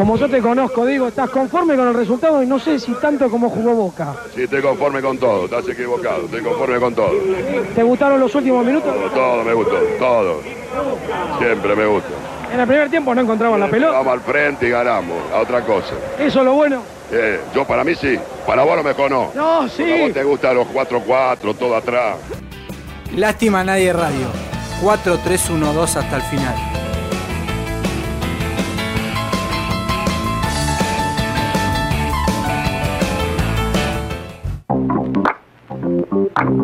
Como yo te conozco, digo, estás conforme con el resultado y no sé si tanto como jugó Boca. Sí, estoy conforme con todo, estás equivocado, estoy conforme con todo. ¿Te gustaron los últimos minutos? Todo, todo me gustó, todo. Siempre me gusta. En el primer tiempo no encontraban la pelota. Vamos al frente y ganamos, a otra cosa. Eso es lo bueno. Eh, yo para mí sí, para vos a lo mejor no. No, sí. A vos te gustan los 4-4, todo atrás. Lástima a nadie radio. 4-3-1-2 hasta el final.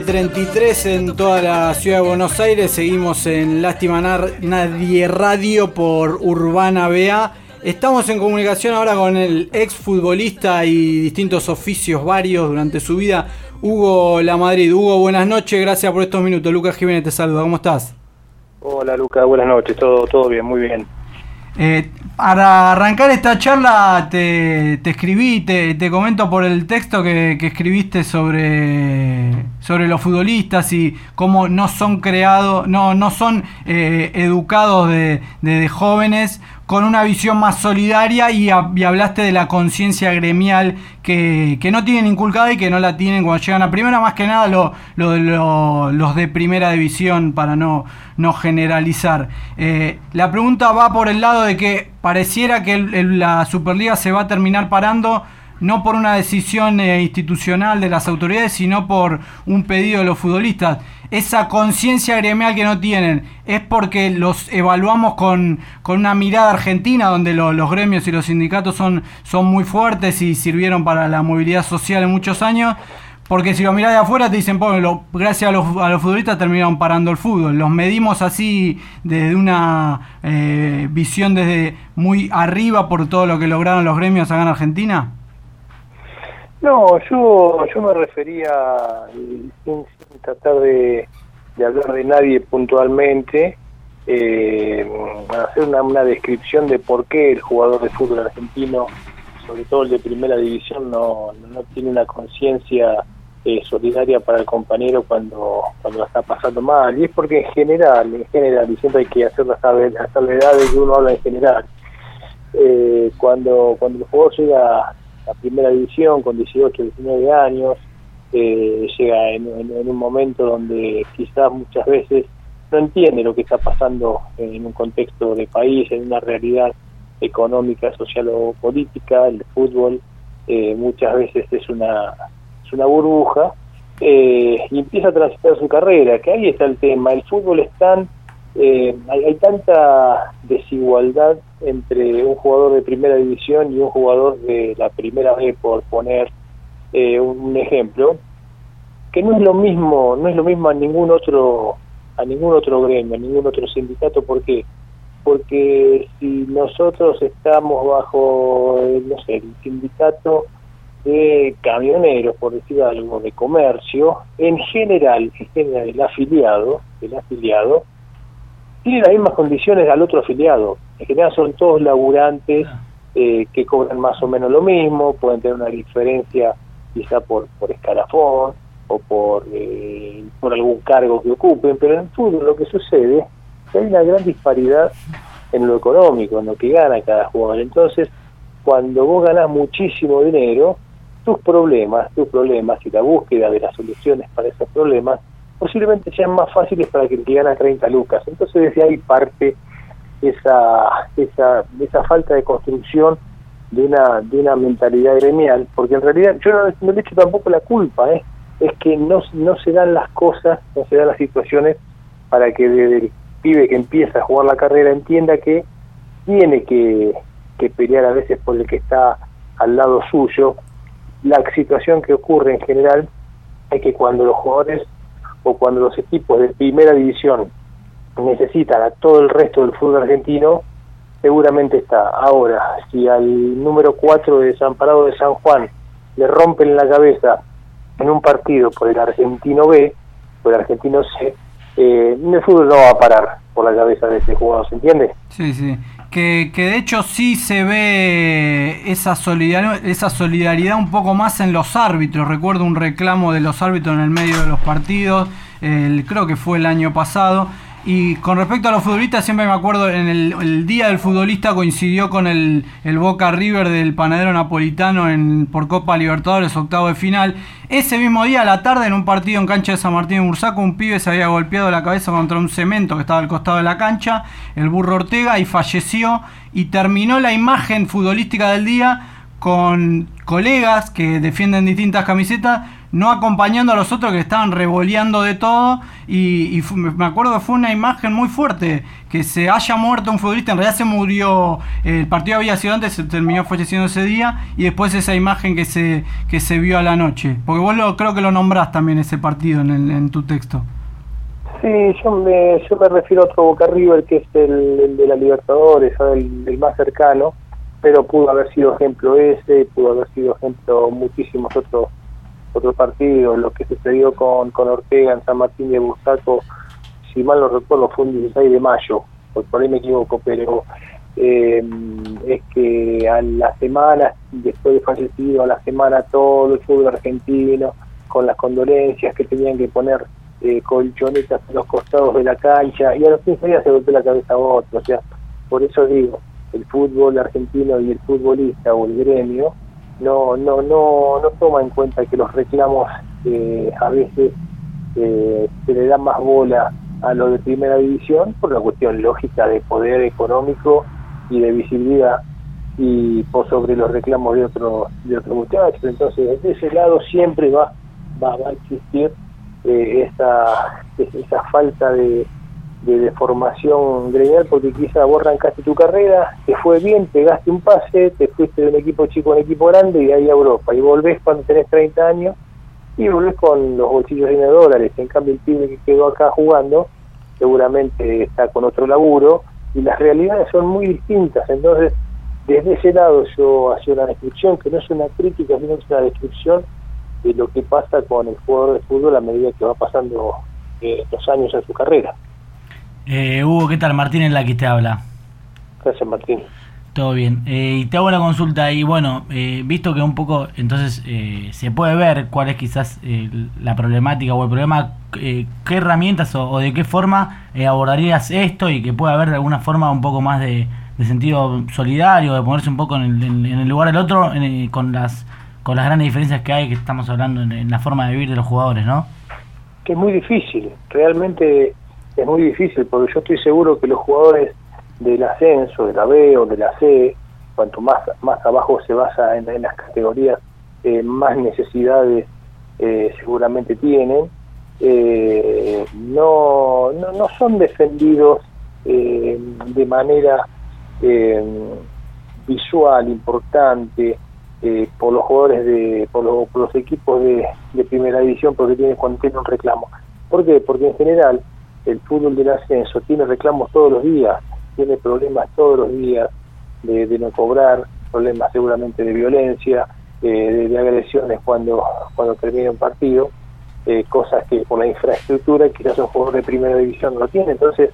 20.33 en toda la ciudad de Buenos Aires. Seguimos en Lástima Nadie Radio por Urbana BA. Estamos en comunicación ahora con el ex futbolista y distintos oficios varios durante su vida, Hugo La Madrid. Hugo, buenas noches, gracias por estos minutos. Lucas Jiménez te saluda, ¿cómo estás? Hola Luca, buenas noches, todo, todo bien, muy bien. Eh, para arrancar esta charla te, te escribí, te, te comento por el texto que, que escribiste sobre, sobre los futbolistas y cómo no son creados, no, no son eh, educados de, de- jóvenes con una visión más solidaria y hablaste de la conciencia gremial que, que no tienen inculcada y que no la tienen cuando llegan a primera, más que nada lo- lo- lo- los de primera división para no, no generalizar. Eh, la pregunta va por el lado de que pareciera que el- el- la Superliga se va a terminar parando no por una decisión eh, institucional de las autoridades, sino por un pedido de los futbolistas. Esa conciencia gremial que no tienen es porque los evaluamos con, con una mirada argentina, donde lo- los gremios y los sindicatos son, son muy fuertes y sirvieron para la movilidad social en muchos años. Porque si lo mirás de afuera te dicen, "Bueno, lo- gracias a los, a los futbolistas terminaron parando el fútbol. Los medimos así desde una eh, visión desde muy arriba por todo lo que lograron los gremios acá en Argentina. No, yo, yo me refería, sin, tratar de, hablar de nadie puntualmente, eh, hacer una, una descripción de por qué el jugador de fútbol argentino, sobre todo el de primera división, no, no tiene una conciencia eh, solidaria para el compañero cuando, cuando está pasando mal. Y es porque en general, en general, y siempre hay que hacer la salve- la salvedad de que uno habla en general, eh, cuando, cuando el jugador llega a primera división con 18, 19 años, eh, llega en, en- en un momento donde quizás muchas veces no entiende lo que está pasando en un contexto de país, en una realidad económica, social o política, el fútbol eh, muchas veces es una, es una burbuja, eh, y empieza a transitar su carrera, que ahí está el tema, el fútbol es tan eh, hay, tanta desigualdad entre un jugador de primera división y un jugador de la primera B, por poner eh, un, un ejemplo, que no es lo mismo, no es lo mismo a ningún otro, a ningún otro gremio, a ningún otro sindicato, ¿por qué? Porque si nosotros estamos bajo, eh, no sé, el sindicato de camioneros, por decir algo, de comercio, en general, en general el afiliado, el afiliado, tiene las mismas condiciones al otro afiliado. En general son todos laburantes eh, que cobran más o menos lo mismo, pueden tener una diferencia quizá por, por escalafón o por, eh, por algún cargo que ocupen, pero en el fútbol lo que sucede es que hay una gran disparidad en lo económico, en lo que gana cada jugador. Entonces, cuando vos ganás muchísimo dinero, tus problemas, tus problemas y la búsqueda de las soluciones para esos problemas posiblemente sean más fáciles para que que gana 30 lucas. Entonces desde ahí parte esa, esa, esa falta de construcción de una, de una mentalidad gremial, porque en realidad yo no, no le echo tampoco la culpa, ¿eh? es que no, no se dan las cosas, no se dan las situaciones para que desde el pibe que empieza a jugar la carrera entienda que tiene que, que pelear a veces por el que está al lado suyo. La situación que ocurre en general es que cuando los jugadores o cuando los equipos de primera división necesitan a todo el resto del fútbol argentino, seguramente está. Ahora, si al número 4 de Desamparado de San Juan le rompen la cabeza en un partido por el argentino B, por el argentino C, eh, el fútbol no va a parar por la cabeza de ese jugador, ¿se entiende? Sí, sí. Que, de hecho sí se ve esa solidaridad, esa solidaridad un poco más en los árbitros. Recuerdo un reclamo de los árbitros en el medio de los partidos, creo que fue el año pasado y con respecto a los futbolistas, siempre me acuerdo, en el, día del futbolista coincidió con el, Boca River del panadero napolitano en, por Copa Libertadores, octavo de final. Ese mismo día, a la tarde, en un partido en cancha de San Martín en Bursaco, un pibe se había golpeado la cabeza contra un cemento que estaba al costado de la cancha, el burro Ortega, y falleció. Y terminó la imagen futbolística del día con colegas que defienden distintas camisetas no acompañando a los otros que estaban revoleando de todo. Y, me acuerdo que fue una imagen muy fuerte. Que se haya muerto un futbolista, en realidad se murió, el partido había sido antes, se terminó falleciendo ese día. Y después esa imagen que se, que se vio a la noche. Porque vos lo, creo que lo nombrás también ese partido en, en tu texto. Sí, yo me, yo me refiero a otro Boca River que es el, de la Libertadores, el, el, más cercano, pero pudo haber sido ejemplo ese, pudo haber sido ejemplo muchísimos otros otro partido, lo que sucedió con, con Ortega en San Martín de Bursaco, si mal no recuerdo, fue un 16 de mayo, por, ahí me equivoco, pero eh, es que a la semana, después de fallecido, a la semana todo el fútbol argentino, con las condolencias que tenían que poner eh, colchonetas a los costados de la cancha, y a los 15 días se golpeó la cabeza a otro, o sea, por eso digo, el fútbol argentino y el futbolista o el gremio no, no, no, no toma en cuenta que los reclamos eh, a veces eh, se le da más bola a lo de primera división por una cuestión lógica de poder económico y de visibilidad y por sobre los reclamos de otros de otros muchachos. Entonces de ese lado siempre va va, a existir eh, esa esa falta de, de, formación gremial porque quizá vos arrancaste tu carrera, te fue bien, pegaste un pase, te fuiste de un equipo chico a un equipo grande y de ahí a Europa. Y volvés cuando tenés 30 años y volvés con los bolsillos llenos de dólares. En cambio, el pibe que quedó acá jugando seguramente está con otro laburo y las realidades son muy distintas. Entonces, desde ese lado yo hacía una descripción que no es una crítica, sino es una descripción de lo que pasa con el jugador de fútbol a medida que va pasando eh, los años en su carrera. Eh, Hugo, ¿qué tal? Martín es la que te habla. Gracias, Martín. Todo bien. Eh, y te hago la consulta y bueno, eh, visto que un poco, entonces se puede ver cuál es quizás la problemática o el problema, qué herramientas o, de qué forma abordarías esto y que pueda haber de alguna forma un poco más de, sentido solidario, de ponerse un poco en el, lugar del otro con las con las grandes diferencias que hay que estamos hablando en, en la forma de vivir de los jugadores, ¿no? Que es muy difícil, realmente es muy difícil porque yo estoy seguro que los jugadores del ascenso, de la B o de la C, cuanto más, más abajo se basa en, las categorías, eh, más necesidades eh, seguramente tienen, eh, no, no, no, son defendidos de manera visual importante por los jugadores de por los, por los equipos de, de, primera división porque tienen cuando tienen un reclamo. ¿Por qué? Porque en general el fútbol del ascenso tiene reclamos todos los días, tiene problemas todos los días de, no cobrar, problemas seguramente de violencia, eh, de, agresiones cuando, cuando termina un partido, eh, cosas que por la infraestructura quizás un jugador de primera división no tiene. Entonces,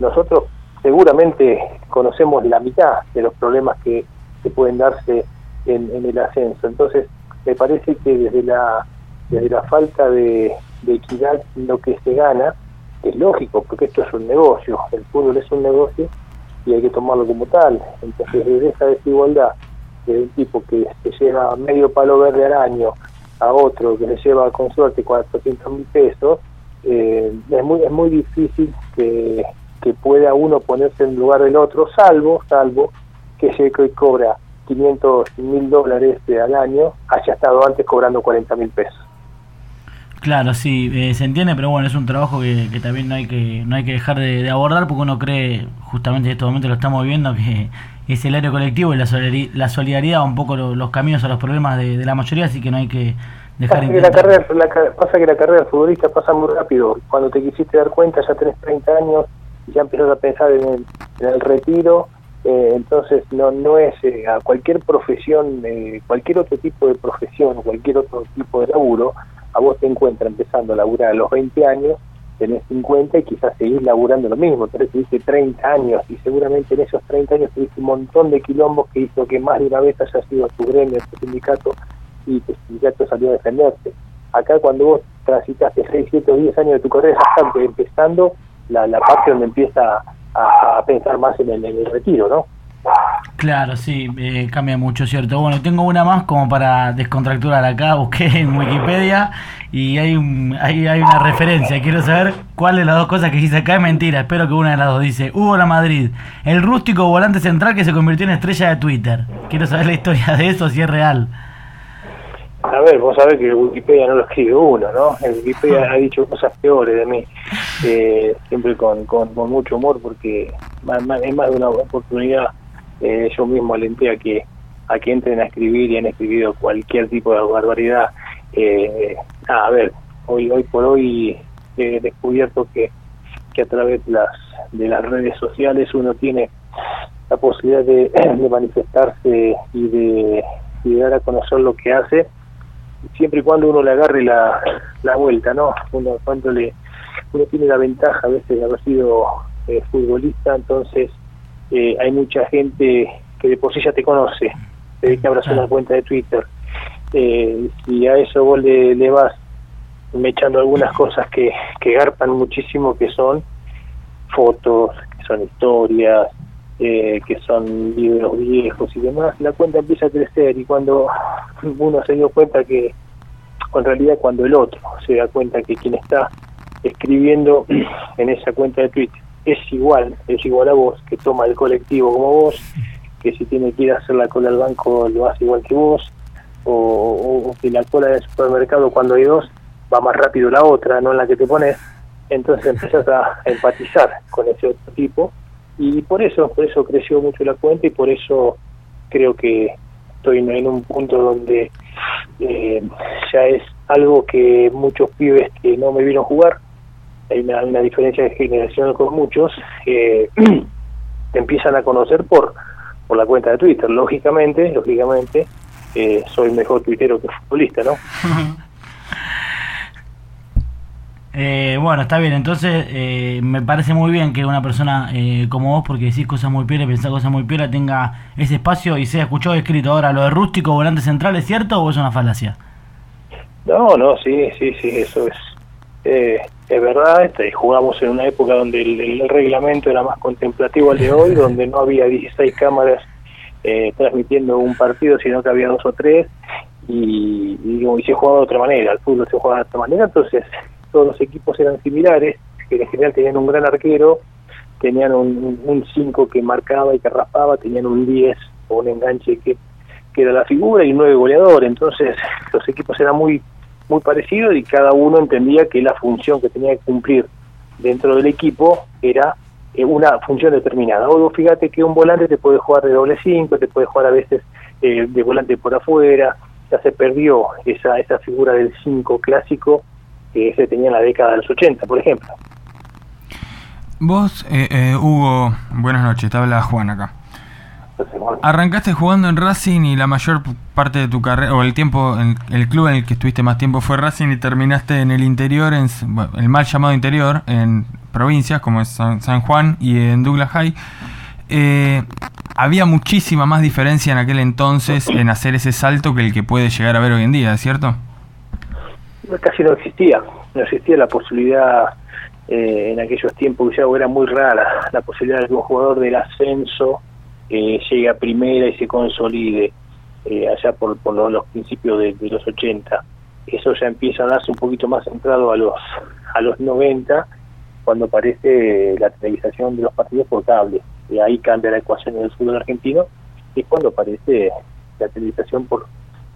nosotros seguramente conocemos la mitad de los problemas que, que pueden darse en, el ascenso. Entonces, me parece que desde la, desde la falta de equidad lo que se gana es lógico, porque esto es un negocio, el fútbol es un negocio y hay que tomarlo como tal. Entonces, desde esa desigualdad de un tipo que se lleva medio palo verde al año a otro que le lleva con suerte 400 mil pesos, eh, es, muy, es muy difícil que, que pueda uno ponerse en lugar del otro, salvo, salvo que que hoy cobra 500 mil dólares al año haya estado antes cobrando 40 mil pesos. Claro, sí, eh, se entiende, pero bueno, es un trabajo que, que también no hay que no hay que dejar de, de abordar porque uno cree, justamente en estos momentos lo estamos viendo, que es el área colectivo y la solidaridad, la solidaridad un poco lo- los caminos a los problemas de, de la mayoría, así que no hay que dejar Pasa de que, la carrera, la pasa que la carrera del futbolista pasa muy rápido. Cuando te quisiste dar cuenta ya tenés 30 años y ya empiezas a pensar en el, en el retiro. eh, entonces no no es eh, a cualquier profesión, eh, cualquier otro tipo de profesión, cualquier otro tipo de laburo, a vos te encuentra empezando a laburar a los 20 años, tenés 50 y quizás seguís laburando lo mismo, pero tuviste 30 años y seguramente en esos 30 años tuviste un montón de quilombos que hizo que más de una vez haya sido tu gremio, tu sindicato y tu sindicato salió a defenderte. Acá cuando vos transitaste 6, 7 o 10 años de tu carrera, estás empezando la, la parte donde empieza a, pensar más en el retiro, ¿no? Claro, sí, eh, cambia mucho, ¿cierto? Bueno, tengo una más como para descontracturar acá, busqué en Wikipedia y hay, un- hay, hay una referencia, quiero saber cuál de las dos cosas que dice acá es mentira, espero que una de las dos dice, Hugo La Madrid, el rústico volante central que se convirtió en estrella de Twitter. Quiero saber la historia de eso, si es real. A ver, vos sabés que Wikipedia no lo escribe uno, ¿no? En Wikipedia ha dicho cosas peores de mí, eh, siempre con, con, con mucho humor, porque en más de una oportunidad eh, yo mismo alenté a que, a que entren a escribir y han escribido cualquier tipo de barbaridad. Eh, a ver, hoy hoy por hoy he descubierto que, que a través de las, de las redes sociales uno tiene la posibilidad de, manifestarse y de, y dar a conocer lo que hace siempre y cuando uno le agarre la, la vuelta, ¿no? Uno cuando le uno tiene la ventaja a veces de haber sido eh, futbolista, entonces eh, hay mucha gente que de por sí ya te conoce, desde que abras una cuenta de Twitter. Eh, y a eso vos le, le vas echando algunas cosas que, que garpan muchísimo, que son fotos, que son historias, eh, que son libros viejos y demás, la cuenta empieza a crecer y cuando uno se dio cuenta que, en realidad cuando el otro se da cuenta que quien está escribiendo en esa cuenta de Twitter es igual, es igual a vos, que toma el colectivo como vos, que si tiene que ir a hacer la cola al banco lo hace igual que vos, o, o- o que la cola del supermercado cuando hay dos va más rápido la otra, no en la que te pones, entonces empiezas a empatizar con ese otro tipo. Y por eso, por eso creció mucho la cuenta y por eso creo que estoy en, un punto donde eh, ya es algo que muchos pibes que no me vieron jugar, hay una, una diferencia de generación con muchos, eh, te empiezan a conocer por por la cuenta de Twitter, lógicamente, lógicamente eh, soy mejor tuitero que futbolista, ¿no? Eh, bueno, está bien, entonces eh, me parece muy bien que una persona eh, como vos, porque decís cosas muy piolas, pensás cosas muy piolas, tenga ese espacio y sea escuchado escrito. Ahora, lo de rústico volante central, ¿es cierto o es una falacia? No, no, sí, sí, sí, eso es eh, es verdad. Este, jugamos en una época donde el, el reglamento era más contemplativo al de hoy, donde no había 16 cámaras eh, transmitiendo un partido, sino que había dos o tres, y, y, y se jugaba de otra manera, el fútbol se jugaba de otra manera, entonces todos los equipos eran similares, que en general tenían un gran arquero, tenían un 5 que marcaba y que raspaba, tenían un 10 o un enganche que, que era la figura y un 9 goleador, entonces los equipos eran muy muy parecidos y cada uno entendía que la función que tenía que cumplir dentro del equipo era eh, una función determinada. O fíjate que un volante te puede jugar de doble 5, te puede jugar a veces eh, de volante por afuera, ya se perdió esa, esa figura del 5 clásico que se tenía en la década de los 80, por ejemplo. Vos, eh, eh, Hugo, buenas noches, te habla Juan acá. Arrancaste jugando en Racing y la mayor parte de tu carrera, o el tiempo, el, el, club en el que estuviste más tiempo fue Racing y terminaste en el interior, en bueno, el mal llamado interior, en provincias como es San, San Juan y en Douglas High. Eh, había muchísima más diferencia en aquel entonces en hacer ese salto que el que puede llegar a ver hoy en día, ¿cierto? Casi no existía, no existía la posibilidad eh, en aquellos tiempos que ya era muy rara la posibilidad de que un jugador del ascenso eh, llegue a primera y se consolide eh, allá por, por los, principios de, los 80. Eso ya empieza a darse un poquito más centrado a los a los 90 cuando aparece la televisación de los partidos por cable. Y ahí cambia la ecuación del fútbol argentino y cuando aparece la televisación por,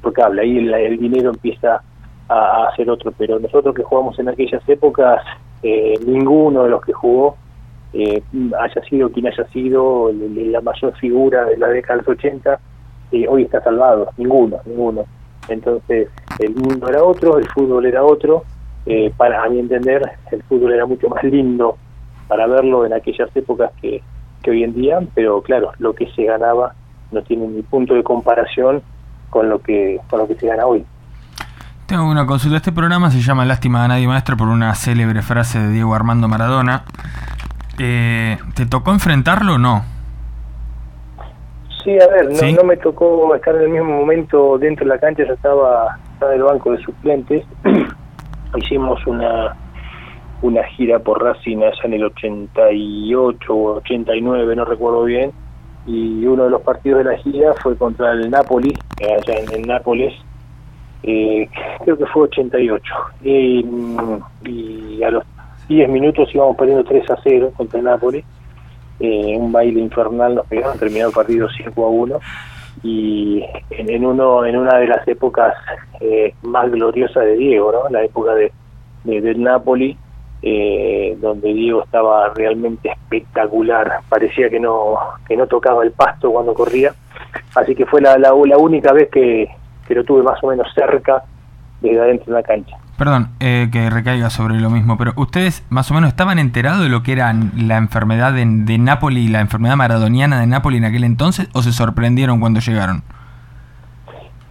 por cable. Ahí el, dinero empieza a, hacer otro. Pero nosotros que jugamos en aquellas épocas, eh, ninguno de los que jugó, eh, haya sido quien haya sido la mayor figura de la década de los 80, eh, hoy está salvado. Ninguno, ninguno. Entonces, el mundo era otro, el fútbol era otro eh, para a mi entender el fútbol era mucho más lindo para verlo en aquellas épocas que, que hoy en día, pero claro, lo que se ganaba no tiene ni punto de comparación con lo que con lo que se gana hoy. Tengo una consulta. Este programa se llama Lástima a nadie maestro por una célebre frase de Diego Armando Maradona. Eh, ¿Te tocó enfrentarlo o no? Sí, a ver, no, no, me tocó estar en el mismo momento dentro de la cancha, ya estaba, estaba en el banco de suplentes hicimos una una gira por Racing allá en el 88 o 89, no recuerdo bien, y uno de los partidos de la gira fue contra el Napoli, allá en el Nápoles, eh, creo que fue 88, y, y a los 10 minutos íbamos perdiendo 3 a 0 contra el Napoli, eh, un baile infernal nos pegaron, terminó el partido 5 a 1, y en, uno en una de las épocas eh, más gloriosas de Diego, ¿no? La época de, del Napoli, eh, donde Diego estaba realmente espectacular, parecía que no que no tocaba el pasto cuando corría, así que fue la, la, la única vez que, que lo tuve más o menos cerca desde adentro de la cancha. Perdón eh, que recaiga sobre lo mismo, pero ¿ustedes más o menos estaban enterados de lo que era la enfermedad de, de la enfermedad maradoniana de Nápoli en aquel entonces, o se sorprendieron cuando llegaron?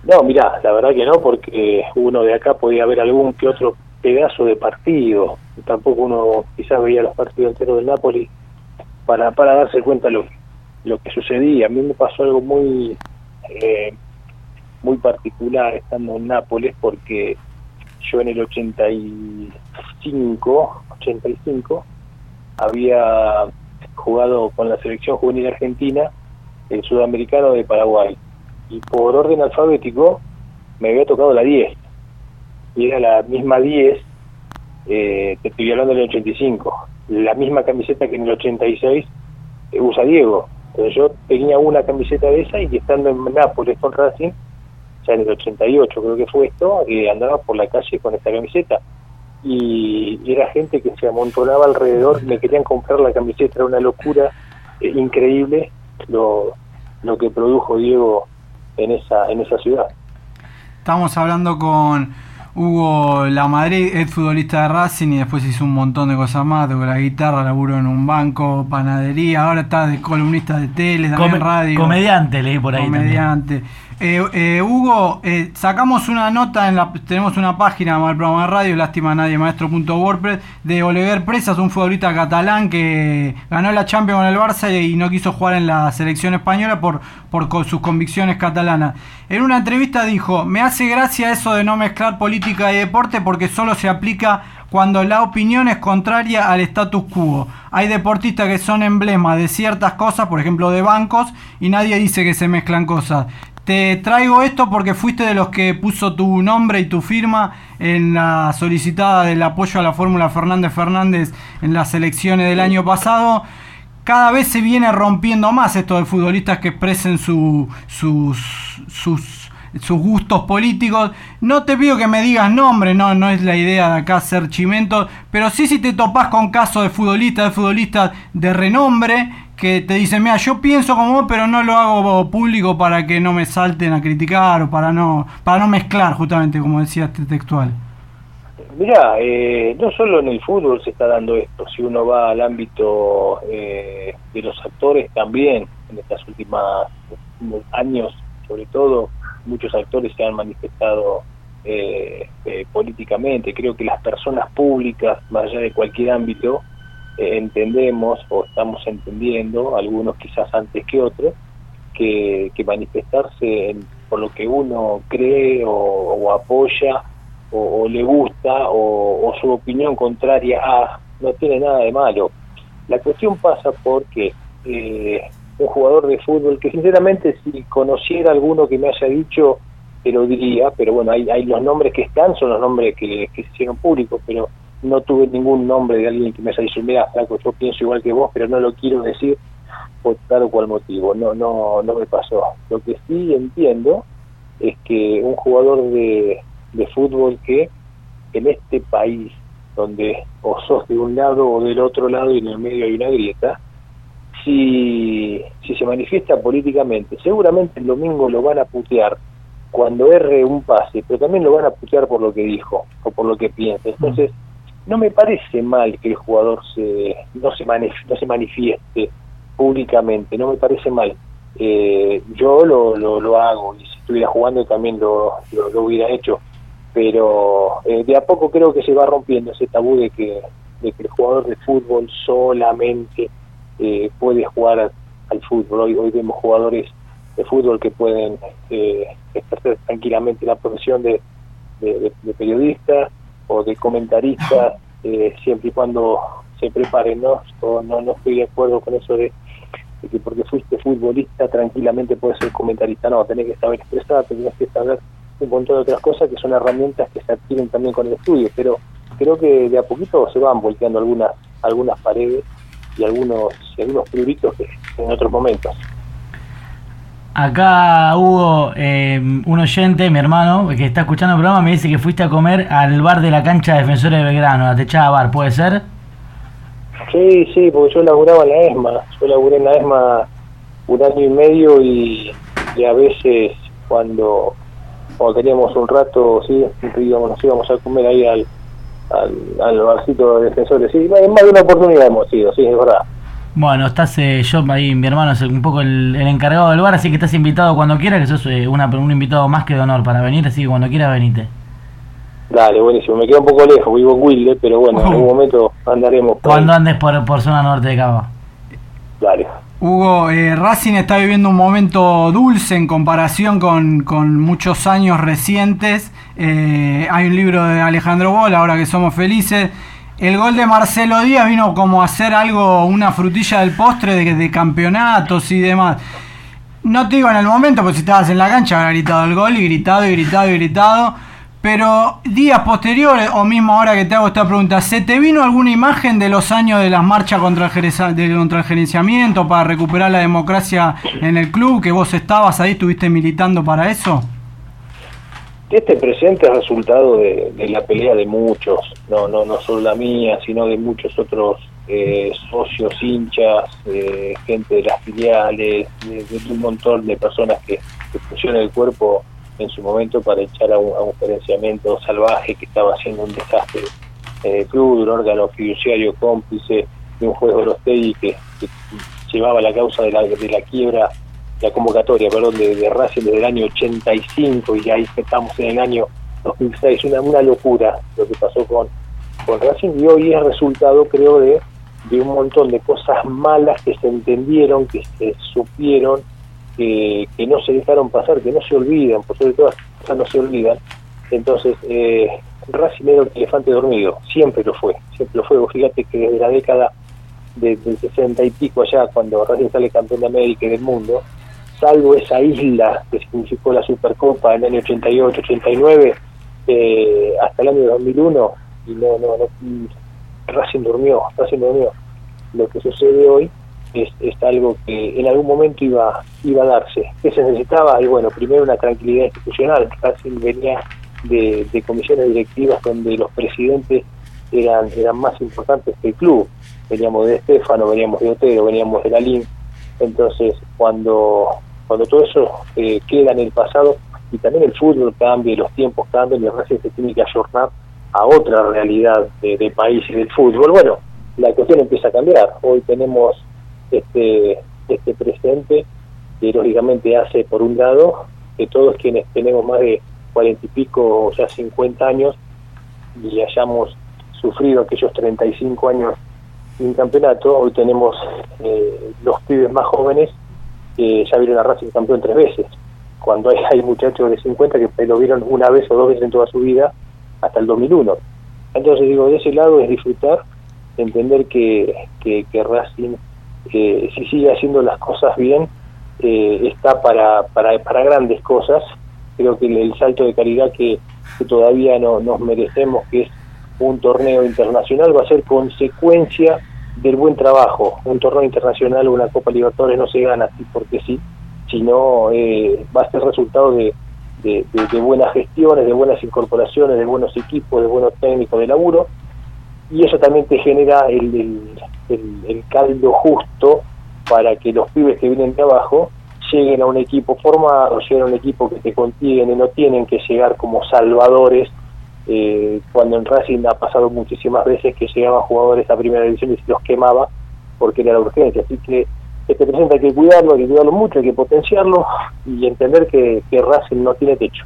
No, mirá, la verdad que no, porque uno de acá podía ver algún que otro pedazo de partido. Tampoco uno quizás veía los partidos enteros del Nápoli para, para darse cuenta lo, lo que sucedía. A mí me pasó algo muy, eh, muy particular estando en Nápoles porque yo en el 85, 85 había jugado con la selección juvenil argentina el sudamericano de Paraguay. Y por orden alfabético me había tocado la 10 y era la misma 10 eh, te estoy hablando del 85 la misma camiseta que en el 86 eh, usa Diego. Entonces yo tenía una camiseta de esa y estando en Nápoles con Racing en el 88 creo que fue esto, y andaba por la calle con esta camiseta. Y, era gente que se amontonaba alrededor, me querían comprar la camiseta, era una locura eh, increíble lo, lo que produjo Diego en esa, en esa ciudad. Estamos hablando con Hugo La Madrid, es futbolista de Racing y después hizo un montón de cosas más, tocó la guitarra, laburó en un banco, panadería, ahora está de columnista de tele, también radio. Comediante, leí por ahí. Comediante. Eh, eh, Hugo, eh, sacamos una nota, en la, tenemos una página el programa de radio, lástima nadie maestro.wordpress, de Oliver Presas, un futbolista catalán que ganó la Champions con el Barça y, no quiso jugar en la selección española por, por sus convicciones catalanas. En una entrevista dijo, me hace gracia eso de no mezclar política y deporte porque solo se aplica cuando la opinión es contraria al status quo. Hay deportistas que son emblemas de ciertas cosas, por ejemplo de bancos, y nadie dice que se mezclan cosas. Te traigo esto porque fuiste de los que puso tu nombre y tu firma en la solicitada del apoyo a la fórmula Fernández Fernández en las elecciones del año pasado. Cada vez se viene rompiendo más esto de futbolistas que expresen sus, sus, gustos políticos. No te pido que me digas nombre, no, no es la idea de acá ser chimento, pero sí si te topás con casos de futbolistas, de futbolistas de renombre que te dicen, mira, yo pienso como vos, pero no lo hago público para que no me salten a criticar o para no, para no mezclar, justamente, como decía este textual. Mira, eh, no solo en el fútbol se está dando esto, si uno va al ámbito eh, de los actores también, en estas últimas años, sobre todo, muchos actores se han manifestado eh, políticamente. Creo que las personas públicas, más allá de cualquier ámbito, entendemos o estamos entendiendo, algunos quizás antes que otros, que, manifestarse por lo que uno cree o, apoya o, le gusta o, su opinión contraria a, no tiene nada de malo. La cuestión pasa porque eh, un jugador de fútbol que sinceramente si conociera alguno que me haya dicho te lo diría, pero bueno, hay, hay los nombres que están, son los nombres que, que se hicieron públicos, pero no tuve ningún nombre de alguien que me haya dicho, mira, Flaco, yo pienso igual que vos, pero no lo quiero decir por tal o cual motivo, no, no, no me pasó. Lo que sí entiendo es que un jugador de, de fútbol que en este país, donde o sos de un lado o del otro lado y en el medio hay una grieta, si, si se manifiesta políticamente, seguramente el domingo lo van a putear cuando erre un pase, pero también lo van a putear por lo que dijo o por lo que piensa. Entonces, no me parece mal que el jugador se, no, se no se manifieste públicamente, no me parece mal. Eh, yo lo, lo, hago y si estuviera jugando también lo, lo, hubiera hecho, pero eh, de a poco creo que se va rompiendo ese tabú de que, de que el jugador de fútbol solamente eh, puede jugar al, fútbol. Hoy, hoy vemos jugadores de fútbol que pueden ejercer tranquilamente la profesión de, de periodista, o de comentaristas, eh, siempre y cuando se preparen, ¿no? no, no estoy de acuerdo con eso de, que porque fuiste futbolista tranquilamente puedes ser comentarista, no, tenés que saber expresar, tenés que saber un montón de otras cosas que son herramientas que se adquieren también con el estudio, pero creo que de a poquito se van volteando algunas algunas paredes y algunos y algunos prioritos que en otros momentos. Acá hubo eh, un oyente, mi hermano, que está escuchando el programa, me dice que fuiste a comer al bar de la cancha de Defensores de Belgrano, la techada bar, ¿puede ser? Sí, sí, porque yo laburaba en la ESMA, yo laburé en la ESMA un año y medio y, a veces cuando, cuando teníamos un rato, sí, íbamos, nos íbamos a comer ahí al, al, barcito de Defensores, sí, más de una oportunidad hemos ido, sí, es verdad. Bueno, estás eh, yo ahí, mi hermano es un poco el, encargado del bar, así que estás invitado cuando quieras, que sos eh, una, un invitado más que de honor para venir, así que cuando quieras venite. Dale, buenísimo. Me quedo un poco lejos, vivo en Wilde, pero bueno, en algún momento andaremos. cuando andes por, por zona norte de Cabo. Dale. Hugo, eh, Racing está viviendo un momento dulce en comparación con, con muchos años recientes. Eh, hay un libro de Alejandro Bola, ahora que somos felices, el gol de Marcelo Díaz vino como a ser algo, una frutilla del postre de, campeonatos y demás. No te digo en el momento, porque si estabas en la cancha habría gritado el gol y gritado y gritado y gritado. Pero días posteriores, o mismo ahora que te hago esta pregunta, ¿se te vino alguna imagen de los años de las marchas contra el, contra el gerenciamiento para recuperar la democracia en el club? ¿Que vos estabas ahí, estuviste militando para eso? Este presente es resultado de, la pelea de muchos, no, no, no solo la mía, sino de muchos otros eh, socios, hinchas, eh, gente de las filiales, de, un montón de personas que, pusieron el cuerpo en su momento para echar a un, a gerenciamiento salvaje que estaba haciendo un desastre el club, un órgano fiduciario cómplice de un juez los que, que llevaba la causa de la, de la quiebra la convocatoria, perdón, de, Racing desde el año 85 y ahí estamos en el año 2006, una, una locura lo que pasó con, con Racing y hoy es resultado creo de, de un montón de cosas malas que se entendieron, que se supieron, que, que no se dejaron pasar, que no se olvidan, por sobre todo cosas no se olvidan. Entonces, eh, Racing era el elefante dormido, siempre lo fue, siempre lo fue. fíjate que desde la década del 60 y pico allá, cuando Racing sale campeón de América y del mundo, salvo esa isla que significó la Supercopa en el año 88, 89, eh, hasta el año 2001, y no, no, no, Racing durmió, Racing durmió. Lo que sucede hoy es, es, algo que en algún momento iba, iba a darse. ¿Qué se necesitaba? Y bueno, primero una tranquilidad institucional. Racing venía de, de comisiones directivas donde los presidentes eran, eran más importantes que el club. Veníamos de Estefano, veníamos de Otero, veníamos de la LIN. Entonces, cuando cuando todo eso eh, queda en el pasado y también el fútbol cambia y los tiempos cambian y el Racing se tiene que ayornar a otra realidad de, país y del fútbol, bueno, la cuestión empieza a cambiar. Hoy tenemos este, este presente que lógicamente hace, por un lado, que todos quienes tenemos más de cuarenta y pico o ya 50 años y hayamos sufrido aquellos 35 años sin campeonato, hoy tenemos eh, los pibes más jóvenes que ya vieron a Racing campeón tres veces, cuando hay, muchachos de 50 que lo vieron una vez o dos veces en toda su vida hasta el 2001. Entonces digo, de ese lado es disfrutar, entender que, que, Racing, eh, si sigue haciendo las cosas bien, eh, está para, para, para grandes cosas. Creo que el, salto de calidad que, todavía no nos merecemos, que es un torneo internacional, va a ser consecuencia del buen trabajo. Un torneo internacional o una Copa Libertadores no se gana así porque sí, sino eh, va a ser resultado de, de, buenas gestiones, de buenas incorporaciones, de buenos equipos, de buenos técnicos de laburo, y eso también te genera el, el, caldo justo para que los pibes que vienen de abajo lleguen a un equipo formado, lleguen a un equipo que te contiene, no tienen que llegar como salvadores, eh, cuando en Racing ha pasado muchísimas veces que llegaban jugadores a primera división y se los quemaba porque era la urgencia, así que este presente hay que cuidarlo, hay que cuidarlo mucho, hay que potenciarlo y entender que, Racing no tiene techo.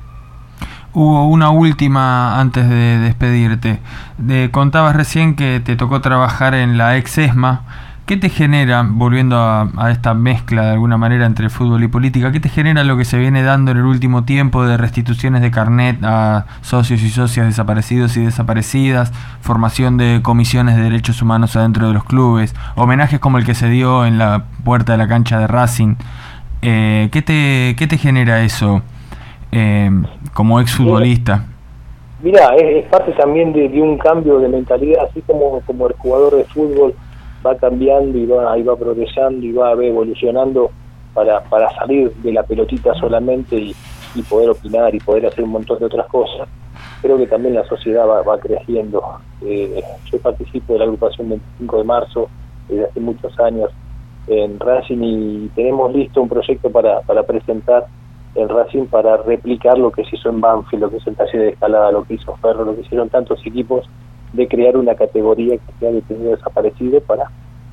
Hubo una última antes de despedirte. De, contabas recién que te tocó trabajar en la ex ESMA. ¿Qué te genera, volviendo a, esta mezcla de alguna manera entre fútbol y política, qué te genera lo que se viene dando en el último tiempo de restituciones de carnet a socios y socias desaparecidos y desaparecidas, formación de comisiones de derechos humanos adentro de los clubes, homenajes como el que se dio en la puerta de la cancha de Racing? Eh, ¿qué, te, ¿Qué te genera eso eh, como exfutbolista? Mira, es, parte también de, un cambio de mentalidad, así como, como el jugador de fútbol va cambiando y va, y va progresando y va evolucionando para, para salir de la pelotita solamente y, poder opinar y poder hacer un montón de otras cosas. Creo que también la sociedad va, creciendo. Eh, yo participo de la agrupación 25 de marzo desde hace muchos años en Racing y tenemos listo un proyecto para, para presentar en Racing para replicar lo que se hizo en Banfield, lo que hizo el taller de escalada, lo que hizo Ferro, lo que hicieron tantos equipos de crear una categoría que sea detenido desaparecido para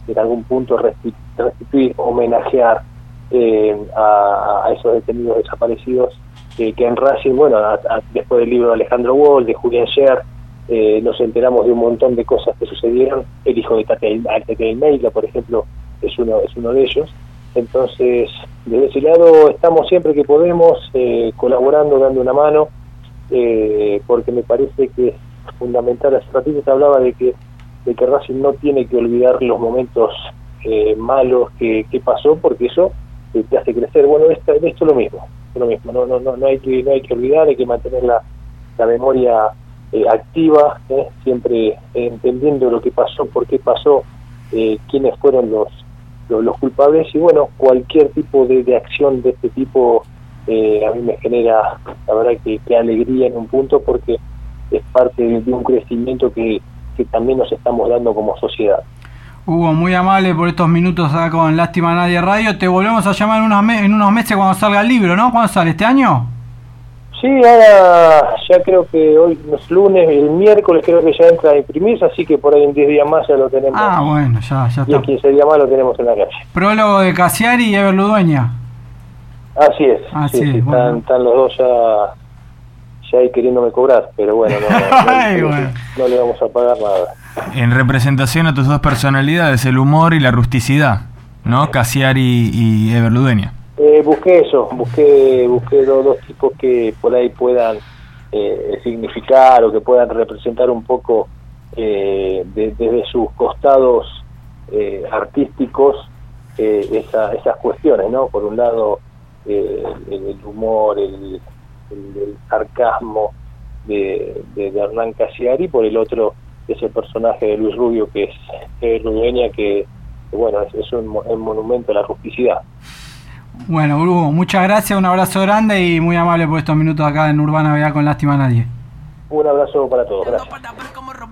en algún punto restituir, homenajear eh, a, esos detenidos desaparecidos que en Racing, bueno, después del libro de Alejandro Wall, de Julián Scher, eh, nos enteramos de un montón de cosas que sucedieron. El hijo de Tete Meila, por ejemplo, es uno, es uno de ellos. Entonces, desde ese lado estamos siempre que podemos eh, colaborando, dando una mano, porque me parece que fundamental. Hace ratito te hablaba de que, de que Racing no tiene que olvidar los momentos eh, malos que, pasó, porque eso te hace crecer. Bueno, esto, esto es lo mismo, lo mismo. No, no, no, no, hay que, no hay que olvidar, hay que mantener la, la memoria eh, activa, ¿eh? siempre entendiendo lo que pasó, por qué pasó, quiénes fueron los, los, culpables y bueno, cualquier tipo de, de acción de este tipo a mí me genera, la verdad, que, que alegría en un punto porque es parte de, un crecimiento que, también nos estamos dando como sociedad. Hugo, muy amable por estos minutos acá con Lástima Nadie Radio. Te volvemos a llamar en unos, en unos meses cuando salga el libro, ¿no? ¿Cuándo sale? ¿Este año? Sí, ahora ya creo que hoy es lunes, el miércoles creo que ya entra a imprimirse, así que por ahí en 10 días más ya lo tenemos. Ah, bueno, ya, ya está. Y en 15 días más lo tenemos en la calle. Prólogo de Casiari y Ever Ludueña. Así es. Así es, están, los dos ya ya hay queriéndome cobrar, pero bueno, no, le vamos a pagar nada. En representación a tus dos personalidades, el humor y la rusticidad, ¿no? Casiari y Everludeña. Eh, busqué eso, busqué, busqué dos, tipos que por ahí puedan eh, significar o que puedan representar un poco eh, desde sus costados eh, artísticos esas cuestiones, ¿no? Por un lado, el humor, el, el, sarcasmo de, de, Hernán Casiari, por el otro ese personaje de Luis Rubio que es eh, Rubeña, que, bueno, es, un, monumento a la rusticidad. Bueno, Hugo, muchas gracias, un abrazo grande y muy amable por estos minutos acá en Urbana Vea con Lástima a Nadie. Un abrazo para todos, gracias.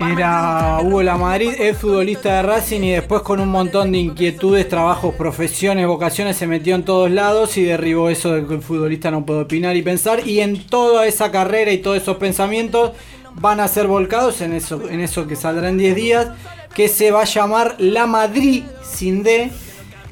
Era Hugo La Madrid, es futbolista de Racing y después con un montón de inquietudes, trabajos, profesiones, vocaciones se metió en todos lados y derribó eso de que el futbolista no puede opinar y pensar. Y en toda esa carrera y todos esos pensamientos van a ser volcados en eso, en eso que saldrá en 10 días, que se va a llamar La Madrid sin D.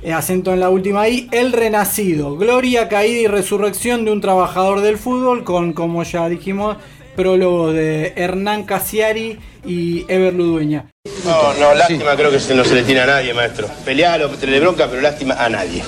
Eh, acento en la última I, El Renacido, Gloria, Caída y Resurrección de un trabajador del fútbol con, como ya dijimos, prólogo de Hernán Casiari y Ever Ludueña. No, no, lástima creo que no se le tiene a nadie, maestro. Pelealo, tenerle bronca, pero lástima a nadie.